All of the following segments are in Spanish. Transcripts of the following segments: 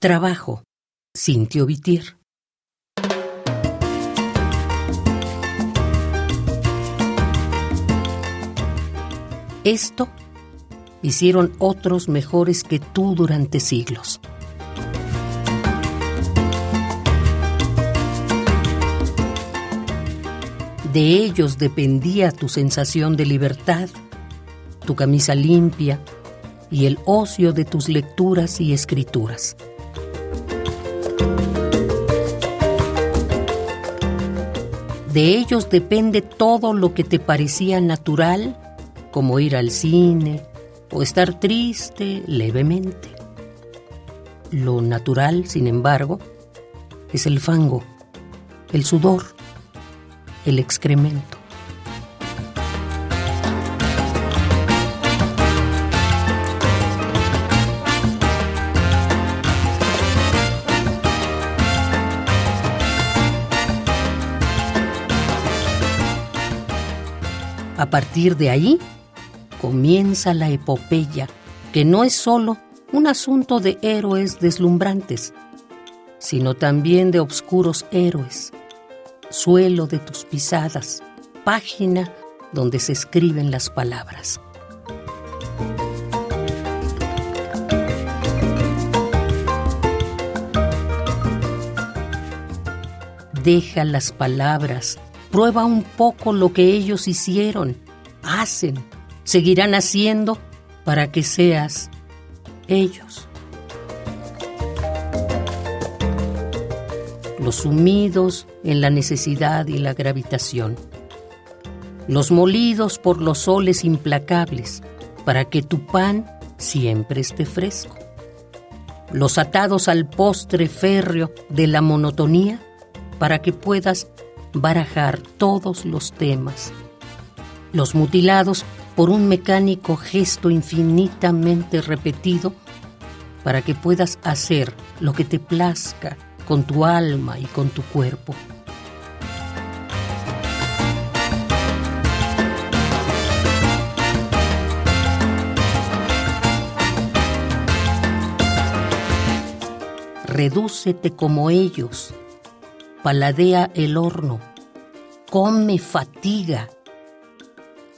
Trabajo, Cintio Vitier. Esto hicieron otros mejores que tú durante siglos. De ellos dependía tu sensación de libertad, tu camisa limpia y el ocio de tus lecturas y escrituras. De ellos depende todo lo que te parecía natural, como ir al cine o estar triste levemente. Lo natural, sin embargo, es el fango, el sudor, el excremento. A partir de ahí comienza la epopeya, que no es solo un asunto de héroes deslumbrantes, sino también de obscuros héroes, suelo de tus pisadas, página donde se escriben las palabras. Deja las palabras Prueba un poco lo que ellos hicieron, hacen, seguirán haciendo para que seas ellos. Los sumidos en la necesidad y la gravitación. Los molidos por los soles implacables para que tu pan siempre esté fresco. Los atados al postre férreo de la monotonía para que puedas barajar todos los temas, los mutilados por un mecánico gesto infinitamente repetido para que puedas hacer lo que te plazca con tu alma y con tu cuerpo. Redúcete como ellos paladea el horno, come fatiga.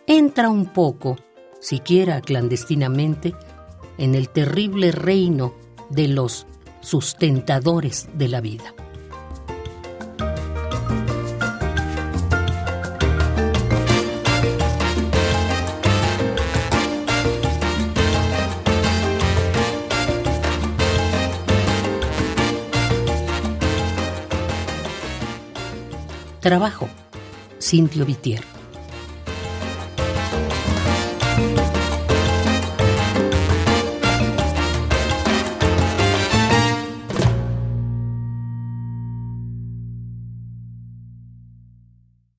Entra un poco, siquiera clandestinamente, en el terrible reino de los sustentadores de la vida. Trabajo, Cintio Vitier.